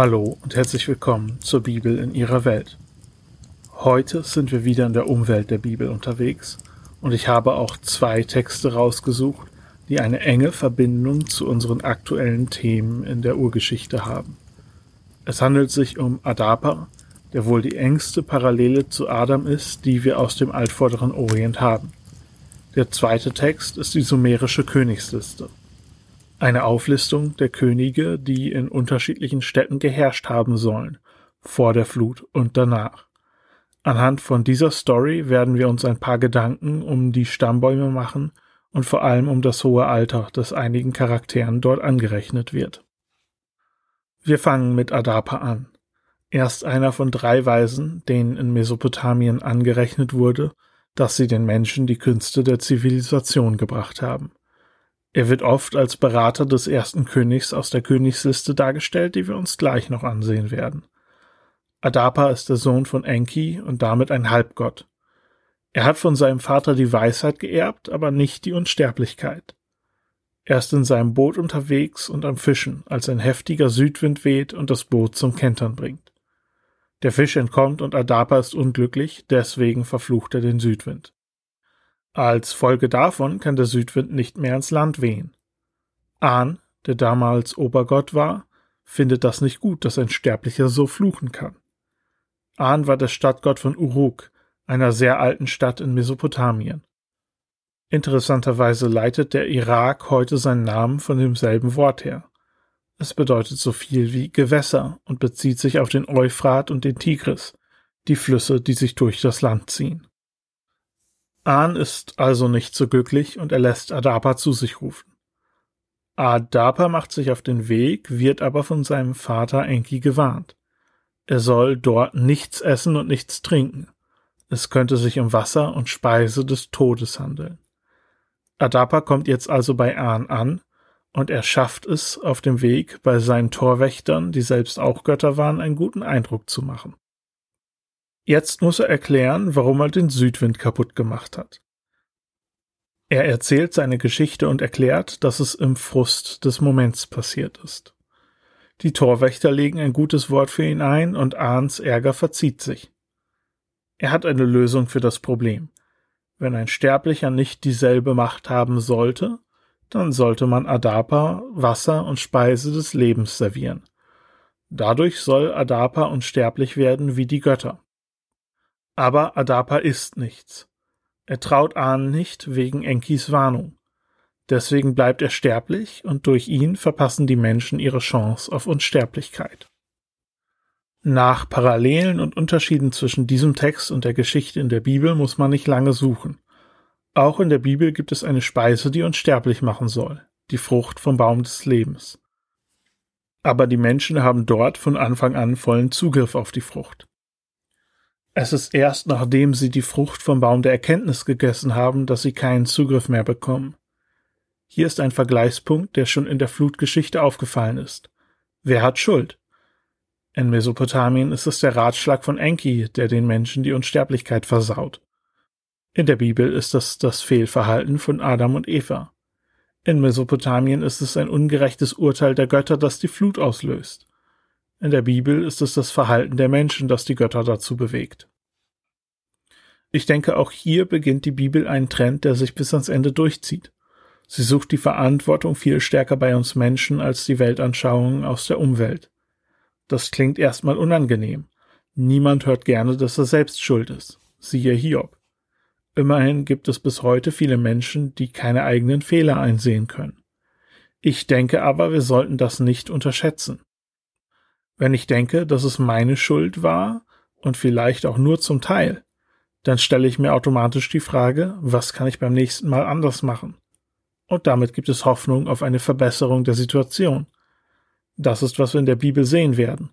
Hallo und herzlich willkommen zur Bibel in ihrer Welt. Heute sind wir wieder in der Umwelt der Bibel unterwegs und ich habe auch zwei Texte rausgesucht, die eine enge Verbindung zu unseren aktuellen Themen in der Urgeschichte haben. Es handelt sich um Adapa, der wohl die engste Parallele zu Adam ist, die wir aus dem altvorderen Orient haben. Der zweite Text ist die sumerische Königsliste. Eine Auflistung der Könige, die in unterschiedlichen Städten geherrscht haben sollen, vor der Flut und danach. Anhand von dieser Story werden wir uns ein paar Gedanken um die Stammbäume machen und vor allem um das hohe Alter, das einigen Charakteren dort angerechnet wird. Wir fangen mit Adapa an. Erst einer von drei Weisen, denen in Mesopotamien angerechnet wurde, dass sie den Menschen die Künste der Zivilisation gebracht haben. Er wird oft als Berater des ersten Königs aus der Königsliste dargestellt, die wir uns gleich noch ansehen werden. Adapa ist der Sohn von Enki und damit ein Halbgott. Er hat von seinem Vater die Weisheit geerbt, aber nicht die Unsterblichkeit. Er ist in seinem Boot unterwegs und am Fischen, als ein heftiger Südwind weht und das Boot zum Kentern bringt. Der Fisch entkommt und Adapa ist unglücklich, deswegen verflucht er den Südwind. Als Folge davon kann der Südwind nicht mehr ins Land wehen. Ahn, der damals Obergott war, findet das nicht gut, dass ein Sterblicher so fluchen kann. Ahn war der Stadtgott von Uruk, einer sehr alten Stadt in Mesopotamien. Interessanterweise leitet der Irak heute seinen Namen von demselben Wort her. Es bedeutet so viel wie Gewässer und bezieht sich auf den Euphrat und den Tigris, die Flüsse, die sich durch das Land ziehen. Ahn ist also nicht so glücklich und er lässt Adapa zu sich rufen. Adapa macht sich auf den Weg, wird aber von seinem Vater Enki gewarnt. Er soll dort nichts essen und nichts trinken. Es könnte sich um Wasser und Speise des Todes handeln. Adapa kommt jetzt also bei Ahn an, und er schafft es auf dem Weg bei seinen Torwächtern, die selbst auch Götter waren, einen guten Eindruck zu machen. Jetzt muss er erklären, warum er den Südwind kaputt gemacht hat. Er erzählt seine Geschichte und erklärt, dass es im Frust des Moments passiert ist. Die Torwächter legen ein gutes Wort für ihn ein und Ahns Ärger verzieht sich. Er hat eine Lösung für das Problem. Wenn ein Sterblicher nicht dieselbe Macht haben sollte, dann sollte man Adapa Wasser und Speise des Lebens servieren. Dadurch soll Adapa unsterblich werden wie die Götter. Aber Adapa isst nichts. Er traut Ahn nicht wegen Enkis Warnung. Deswegen bleibt er sterblich und durch ihn verpassen die Menschen ihre Chance auf Unsterblichkeit. Nach Parallelen und Unterschieden zwischen diesem Text und der Geschichte in der Bibel muss man nicht lange suchen. Auch in der Bibel gibt es eine Speise, die unsterblich machen soll, die Frucht vom Baum des Lebens. Aber die Menschen haben dort von Anfang an vollen Zugriff auf die Frucht. Es ist erst nachdem sie die Frucht vom Baum der Erkenntnis gegessen haben, dass sie keinen Zugriff mehr bekommen. Hier ist ein Vergleichspunkt, der schon in der Flutgeschichte aufgefallen ist. Wer hat Schuld? In Mesopotamien ist es der Ratschlag von Enki, der den Menschen die Unsterblichkeit versaut. In der Bibel ist es das Fehlverhalten von Adam und Eva. In Mesopotamien ist es ein ungerechtes Urteil der Götter, das die Flut auslöst. In der Bibel ist es das Verhalten der Menschen, das die Götter dazu bewegt. Ich denke, auch hier beginnt die Bibel einen Trend, der sich bis ans Ende durchzieht. Sie sucht die Verantwortung viel stärker bei uns Menschen als die Weltanschauungen aus der Umwelt. Das klingt erstmal unangenehm. Niemand hört gerne, dass er selbst schuld ist. Siehe Hiob. Immerhin gibt es bis heute viele Menschen, die keine eigenen Fehler einsehen können. Ich denke aber, wir sollten das nicht unterschätzen. Wenn ich denke, dass es meine Schuld war und vielleicht auch nur zum Teil, dann stelle ich mir automatisch die Frage, was kann ich beim nächsten Mal anders machen? Und damit gibt es Hoffnung auf eine Verbesserung der Situation. Das ist, was wir in der Bibel sehen werden.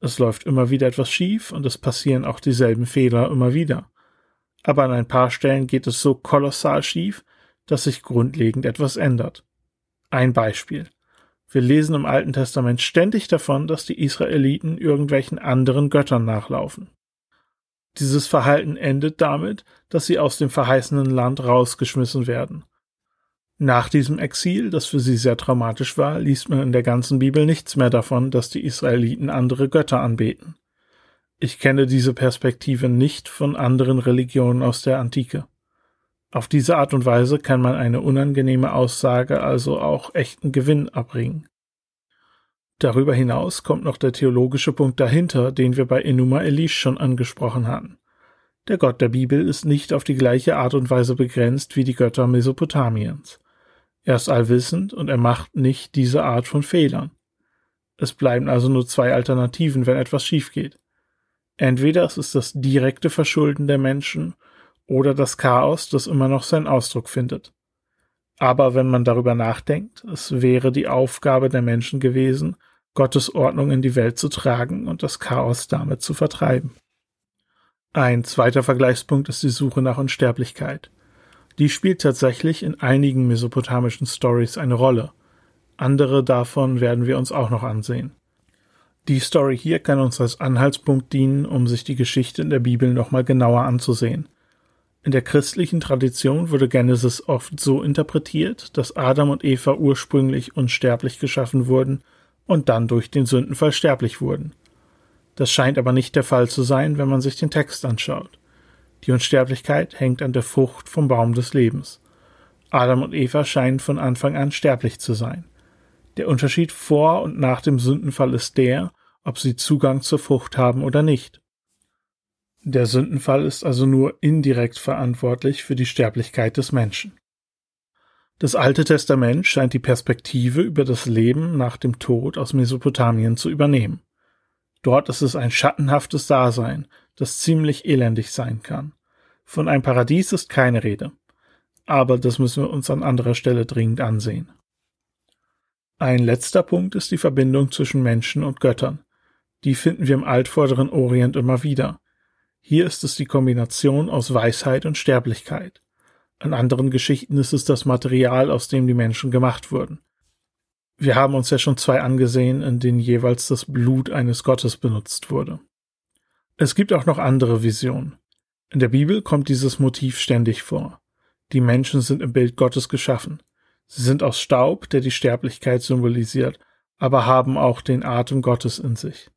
Es läuft immer wieder etwas schief und es passieren auch dieselben Fehler immer wieder. Aber an ein paar Stellen geht es so kolossal schief, dass sich grundlegend etwas ändert. Ein Beispiel. Wir lesen im Alten Testament ständig davon, dass die Israeliten irgendwelchen anderen Göttern nachlaufen. Dieses Verhalten endet damit, dass sie aus dem verheißenen Land rausgeschmissen werden. Nach diesem Exil, das für sie sehr traumatisch war, liest man in der ganzen Bibel nichts mehr davon, dass die Israeliten andere Götter anbeten. Ich kenne diese Perspektive nicht von anderen Religionen aus der Antike. Auf diese Art und Weise kann man eine unangenehme Aussage also auch echten Gewinn abbringen. Darüber hinaus kommt noch der theologische Punkt dahinter, den wir bei Enuma Elish schon angesprochen hatten. Der Gott der Bibel ist nicht auf die gleiche Art und Weise begrenzt wie die Götter Mesopotamiens. Er ist allwissend und er macht nicht diese Art von Fehlern. Es bleiben also nur zwei Alternativen, wenn etwas schief geht. Entweder es ist das direkte Verschulden der Menschen oder das Chaos, das immer noch seinen Ausdruck findet. Aber wenn man darüber nachdenkt, es wäre die Aufgabe der Menschen gewesen, Gottes Ordnung in die Welt zu tragen und das Chaos damit zu vertreiben. Ein zweiter Vergleichspunkt ist die Suche nach Unsterblichkeit. Die spielt tatsächlich in einigen mesopotamischen Stories eine Rolle. Andere davon werden wir uns auch noch ansehen. Die Story hier kann uns als Anhaltspunkt dienen, um sich die Geschichte in der Bibel nochmal genauer anzusehen. In der christlichen Tradition wurde Genesis oft so interpretiert, dass Adam und Eva ursprünglich unsterblich geschaffen wurden und dann durch den Sündenfall sterblich wurden. Das scheint aber nicht der Fall zu sein, wenn man sich den Text anschaut. Die Unsterblichkeit hängt an der Frucht vom Baum des Lebens. Adam und Eva scheinen von Anfang an sterblich zu sein. Der Unterschied vor und nach dem Sündenfall ist der, ob sie Zugang zur Frucht haben oder nicht. Der Sündenfall ist also nur indirekt verantwortlich für die Sterblichkeit des Menschen. Das Alte Testament scheint die Perspektive über das Leben nach dem Tod aus Mesopotamien zu übernehmen. Dort ist es ein schattenhaftes Dasein, das ziemlich elendig sein kann. Von einem Paradies ist keine Rede. Aber das müssen wir uns an anderer Stelle dringend ansehen. Ein letzter Punkt ist die Verbindung zwischen Menschen und Göttern. Die finden wir im altvorderen Orient immer wieder. Hier ist es die Kombination aus Weisheit und Sterblichkeit. An anderen Geschichten ist es das Material, aus dem die Menschen gemacht wurden. Wir haben uns ja schon zwei angesehen, in denen jeweils das Blut eines Gottes benutzt wurde. Es gibt auch noch andere Visionen. In der Bibel kommt dieses Motiv ständig vor. Die Menschen sind im Bild Gottes geschaffen. Sie sind aus Staub, der die Sterblichkeit symbolisiert, aber haben auch den Atem Gottes in sich.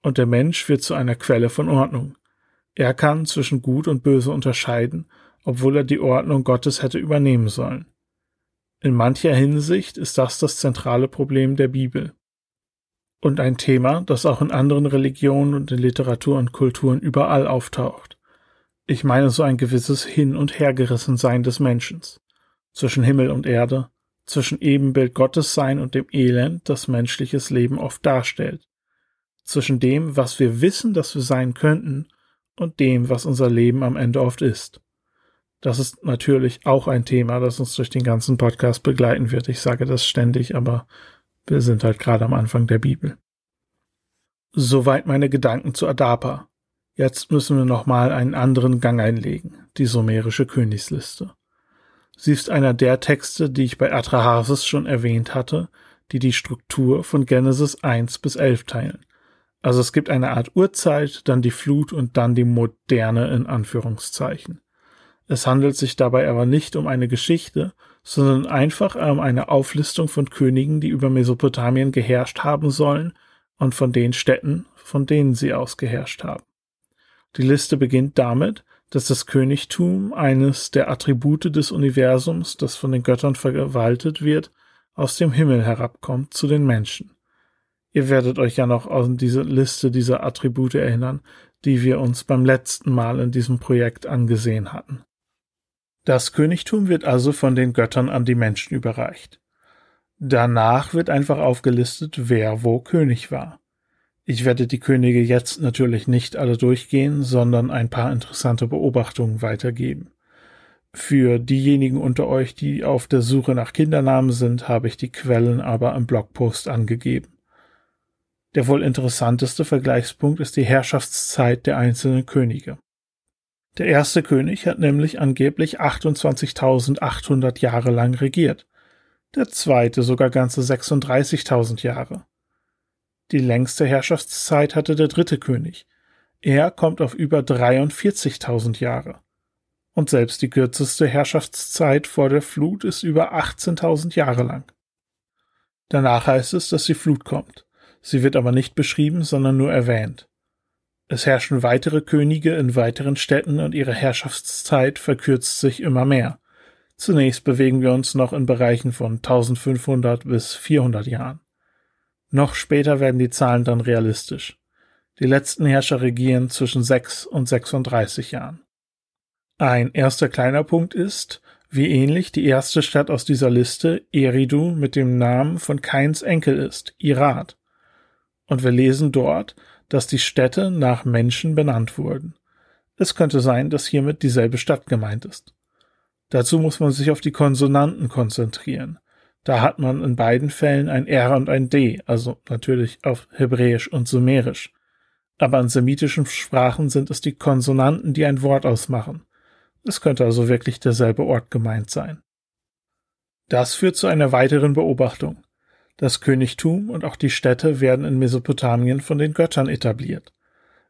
Und der Mensch wird zu einer Quelle von Ordnung. Er kann zwischen Gut und Böse unterscheiden, obwohl er die Ordnung Gottes hätte übernehmen sollen. In mancher Hinsicht ist das das zentrale Problem der Bibel. Und ein Thema, das auch in anderen Religionen und in Literatur und Kulturen überall auftaucht. Ich meine so ein gewisses Hin- und Hergerissensein des Menschen. Zwischen Himmel und Erde, zwischen Ebenbild Gottes sein und dem Elend, das menschliches Leben oft darstellt. Zwischen dem, was wir wissen, dass wir sein könnten, und dem, was unser Leben am Ende oft ist. Das ist natürlich auch ein Thema, das uns durch den ganzen Podcast begleiten wird. Ich sage das ständig, aber wir sind halt gerade am Anfang der Bibel. Soweit meine Gedanken zu Adapa. Jetzt müssen wir nochmal einen anderen Gang einlegen, die sumerische Königsliste. Sie ist einer der Texte, die ich bei Atrahasis schon erwähnt hatte, die die Struktur von Genesis 1 bis 11 teilen. Also es gibt eine Art Urzeit, dann die Flut und dann die Moderne in Anführungszeichen. Es handelt sich dabei aber nicht um eine Geschichte, sondern einfach um eine Auflistung von Königen, die über Mesopotamien geherrscht haben sollen und von den Städten, von denen sie aus geherrscht haben. Die Liste beginnt damit, dass das Königtum eines der Attribute des Universums, das von den Göttern verwaltet wird, aus dem Himmel herabkommt zu den Menschen. Ihr werdet euch ja noch an diese Liste dieser Attribute erinnern, die wir uns beim letzten Mal in diesem Projekt angesehen hatten. Das Königtum wird also von den Göttern an die Menschen überreicht. Danach wird einfach aufgelistet, wer wo König war. Ich werde die Könige jetzt natürlich nicht alle durchgehen, sondern ein paar interessante Beobachtungen weitergeben. Für diejenigen unter euch, die auf der Suche nach Kindernamen sind, habe ich die Quellen aber im Blogpost angegeben. Der wohl interessanteste Vergleichspunkt ist die Herrschaftszeit der einzelnen Könige. Der erste König hat nämlich angeblich 28.800 Jahre lang regiert, der zweite sogar ganze 36.000 Jahre. Die längste Herrschaftszeit hatte der dritte König. Er kommt auf über 43.000 Jahre. Und selbst die kürzeste Herrschaftszeit vor der Flut ist über 18.000 Jahre lang. Danach heißt es, dass die Flut kommt. Sie wird aber nicht beschrieben, sondern nur erwähnt. Es herrschen weitere Könige in weiteren Städten und ihre Herrschaftszeit verkürzt sich immer mehr. Zunächst bewegen wir uns noch in Bereichen von 1500 bis 400 Jahren. Noch später werden die Zahlen dann realistisch. Die letzten Herrscher regieren zwischen 6 und 36 Jahren. Ein erster kleiner Punkt ist, wie ähnlich die erste Stadt aus dieser Liste, Eridu, mit dem Namen von Kains Enkel ist, Irad. Und wir lesen dort, dass die Städte nach Menschen benannt wurden. Es könnte sein, dass hiermit dieselbe Stadt gemeint ist. Dazu muss man sich auf die Konsonanten konzentrieren. Da hat man in beiden Fällen ein R und ein D, also natürlich auf Hebräisch und Sumerisch. Aber in semitischen Sprachen sind es die Konsonanten, die ein Wort ausmachen. Es könnte also wirklich derselbe Ort gemeint sein. Das führt zu einer weiteren Beobachtung. Das Königtum und auch die Städte werden in Mesopotamien von den Göttern etabliert.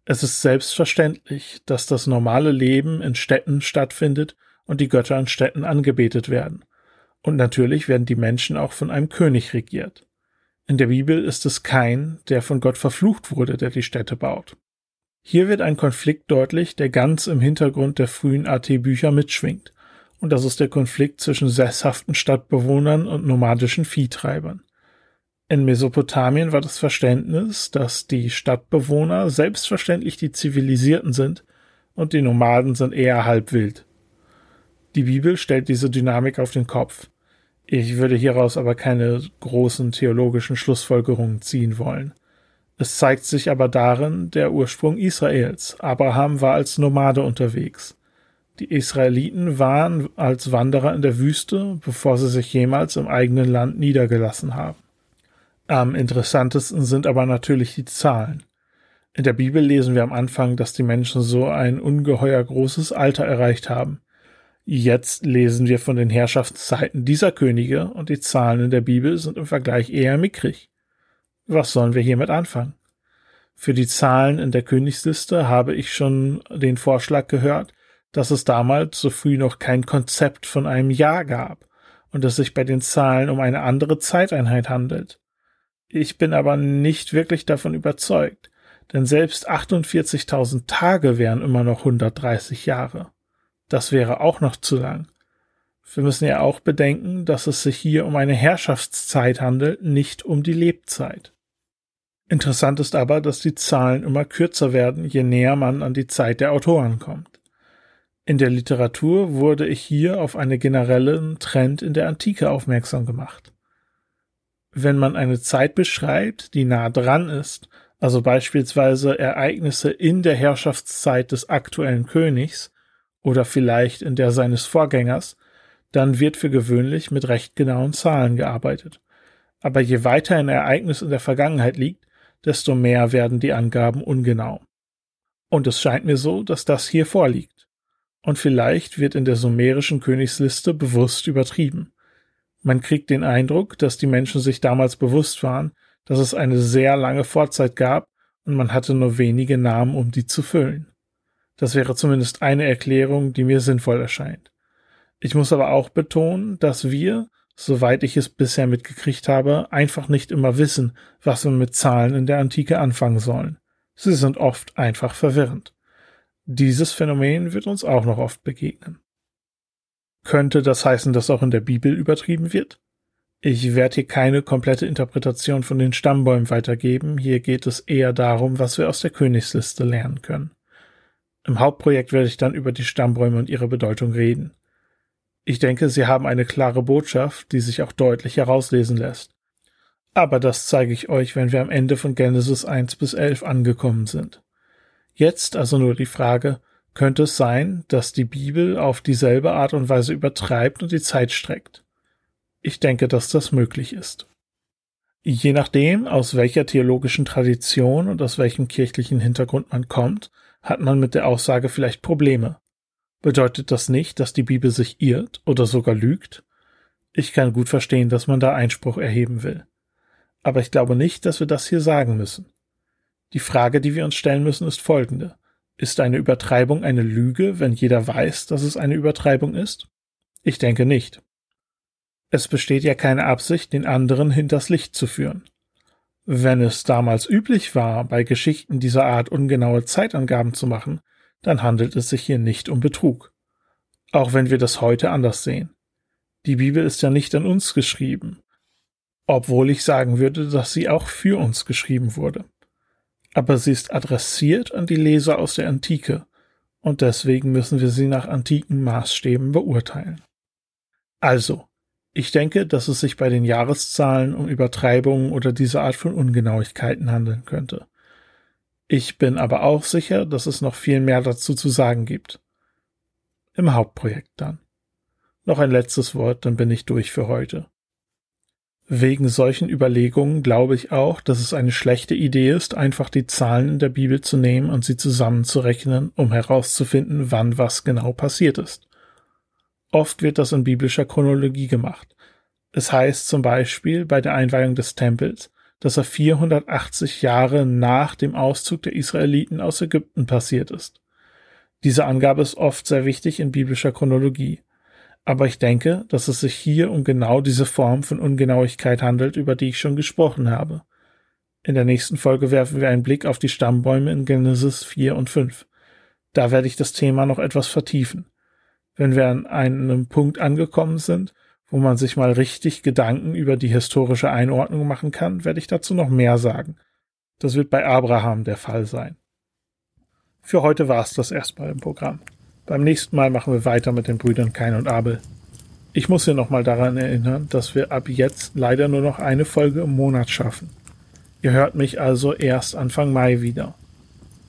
Es ist selbstverständlich, dass das normale Leben in Städten stattfindet und die Götter in Städten angebetet werden. Und natürlich werden die Menschen auch von einem König regiert. In der Bibel ist es kein, der von Gott verflucht wurde, der die Städte baut. Hier wird ein Konflikt deutlich, der ganz im Hintergrund der frühen AT-Bücher mitschwingt. Und das ist der Konflikt zwischen sesshaften Stadtbewohnern und nomadischen Viehtreibern. In Mesopotamien war das Verständnis, dass die Stadtbewohner selbstverständlich die Zivilisierten sind und die Nomaden sind eher halb wild. Die Bibel stellt diese Dynamik auf den Kopf. Ich würde hieraus aber keine großen theologischen Schlussfolgerungen ziehen wollen. Es zeigt sich aber darin der Ursprung Israels. Abraham war als Nomade unterwegs. Die Israeliten waren als Wanderer in der Wüste, bevor sie sich jemals im eigenen Land niedergelassen haben. Am interessantesten sind aber natürlich die Zahlen. In der Bibel lesen wir am Anfang, dass die Menschen so ein ungeheuer großes Alter erreicht haben. Jetzt lesen wir von den Herrschaftszeiten dieser Könige und die Zahlen in der Bibel sind im Vergleich eher mickrig. Was sollen wir hiermit anfangen? Für die Zahlen in der Königsliste habe ich schon den Vorschlag gehört, dass es damals so früh noch kein Konzept von einem Jahr gab und es sich bei den Zahlen um eine andere Zeiteinheit handelt. Ich bin aber nicht wirklich davon überzeugt, denn selbst 48.000 Tage wären immer noch 130 Jahre. Das wäre auch noch zu lang. Wir müssen ja auch bedenken, dass es sich hier um eine Herrschaftszeit handelt, nicht um die Lebzeit. Interessant ist aber, dass die Zahlen immer kürzer werden, je näher man an die Zeit der Autoren kommt. In der Literatur wurde ich hier auf einen generellen Trend in der Antike aufmerksam gemacht. Wenn man eine Zeit beschreibt, die nah dran ist, also beispielsweise Ereignisse in der Herrschaftszeit des aktuellen Königs oder vielleicht in der seines Vorgängers, dann wird für gewöhnlich mit recht genauen Zahlen gearbeitet. Aber je weiter ein Ereignis in der Vergangenheit liegt, desto mehr werden die Angaben ungenau. Und es scheint mir so, dass das hier vorliegt. Und vielleicht wird in der sumerischen Königsliste bewusst übertrieben. Man kriegt den Eindruck, dass die Menschen sich damals bewusst waren, dass es eine sehr lange Vorzeit gab und man hatte nur wenige Namen, um die zu füllen. Das wäre zumindest eine Erklärung, die mir sinnvoll erscheint. Ich muss aber auch betonen, dass wir, soweit ich es bisher mitgekriegt habe, einfach nicht immer wissen, was wir mit Zahlen in der Antike anfangen sollen. Sie sind oft einfach verwirrend. Dieses Phänomen wird uns auch noch oft begegnen. Könnte das heißen, dass auch in der Bibel übertrieben wird? Ich werde hier keine komplette Interpretation von den Stammbäumen weitergeben, hier geht es eher darum, was wir aus der Königsliste lernen können. Im Hauptprojekt werde ich dann über die Stammbäume und ihre Bedeutung reden. Ich denke, sie haben eine klare Botschaft, die sich auch deutlich herauslesen lässt. Aber das zeige ich euch, wenn wir am Ende von Genesis 1 bis 11 angekommen sind. Jetzt also nur die Frage, könnte es sein, dass die Bibel auf dieselbe Art und Weise übertreibt und die Zeit streckt? Ich denke, dass das möglich ist. Je nachdem, aus welcher theologischen Tradition und aus welchem kirchlichen Hintergrund man kommt, hat man mit der Aussage vielleicht Probleme. Bedeutet das nicht, dass die Bibel sich irrt oder sogar lügt? Ich kann gut verstehen, dass man da Einspruch erheben will. Aber ich glaube nicht, dass wir das hier sagen müssen. Die Frage, die wir uns stellen müssen, ist folgende. Ist eine Übertreibung eine Lüge, wenn jeder weiß, dass es eine Übertreibung ist? Ich denke nicht. Es besteht ja keine Absicht, den anderen hinters Licht zu führen. Wenn es damals üblich war, bei Geschichten dieser Art ungenaue Zeitangaben zu machen, dann handelt es sich hier nicht um Betrug. Auch wenn wir das heute anders sehen. Die Bibel ist ja nicht an uns geschrieben, obwohl ich sagen würde, dass sie auch für uns geschrieben wurde aber sie ist adressiert an die Leser aus der Antike, und deswegen müssen wir sie nach antiken Maßstäben beurteilen. Also, ich denke, dass es sich bei den Jahreszahlen um Übertreibungen oder diese Art von Ungenauigkeiten handeln könnte. Ich bin aber auch sicher, dass es noch viel mehr dazu zu sagen gibt. Im Hauptprojekt dann. Noch ein letztes Wort, dann bin ich durch für heute. Wegen solchen Überlegungen glaube ich auch, dass es eine schlechte Idee ist, einfach die Zahlen in der Bibel zu nehmen und sie zusammenzurechnen, um herauszufinden, wann was genau passiert ist. Oft wird das in biblischer Chronologie gemacht. Es heißt zum Beispiel bei der Einweihung des Tempels, dass er 480 Jahre nach dem Auszug der Israeliten aus Ägypten passiert ist. Diese Angabe ist oft sehr wichtig in biblischer Chronologie. Aber ich denke, dass es sich hier um genau diese Form von Ungenauigkeit handelt, über die ich schon gesprochen habe. In der nächsten Folge werfen wir einen Blick auf die Stammbäume in Genesis 4 und 5. Da werde ich das Thema noch etwas vertiefen. Wenn wir an einem Punkt angekommen sind, wo man sich mal richtig Gedanken über die historische Einordnung machen kann, werde ich dazu noch mehr sagen. Das wird bei Abraham der Fall sein. Für heute war es das erstmal im Programm. Beim nächsten Mal machen wir weiter mit den Brüdern Kain und Abel. Ich muss hier nochmal daran erinnern, dass wir ab jetzt leider nur noch eine Folge im Monat schaffen. Ihr hört mich also erst Anfang Mai wieder.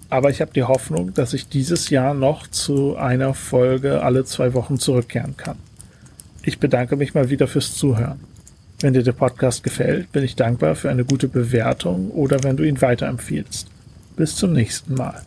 Aber ich habe die Hoffnung, dass ich dieses Jahr noch zu einer Folge alle zwei Wochen zurückkehren kann. Ich bedanke mich mal wieder fürs Zuhören. Wenn dir der Podcast gefällt, bin ich dankbar für eine gute Bewertung oder wenn du ihn weiterempfiehlst. Bis zum nächsten Mal.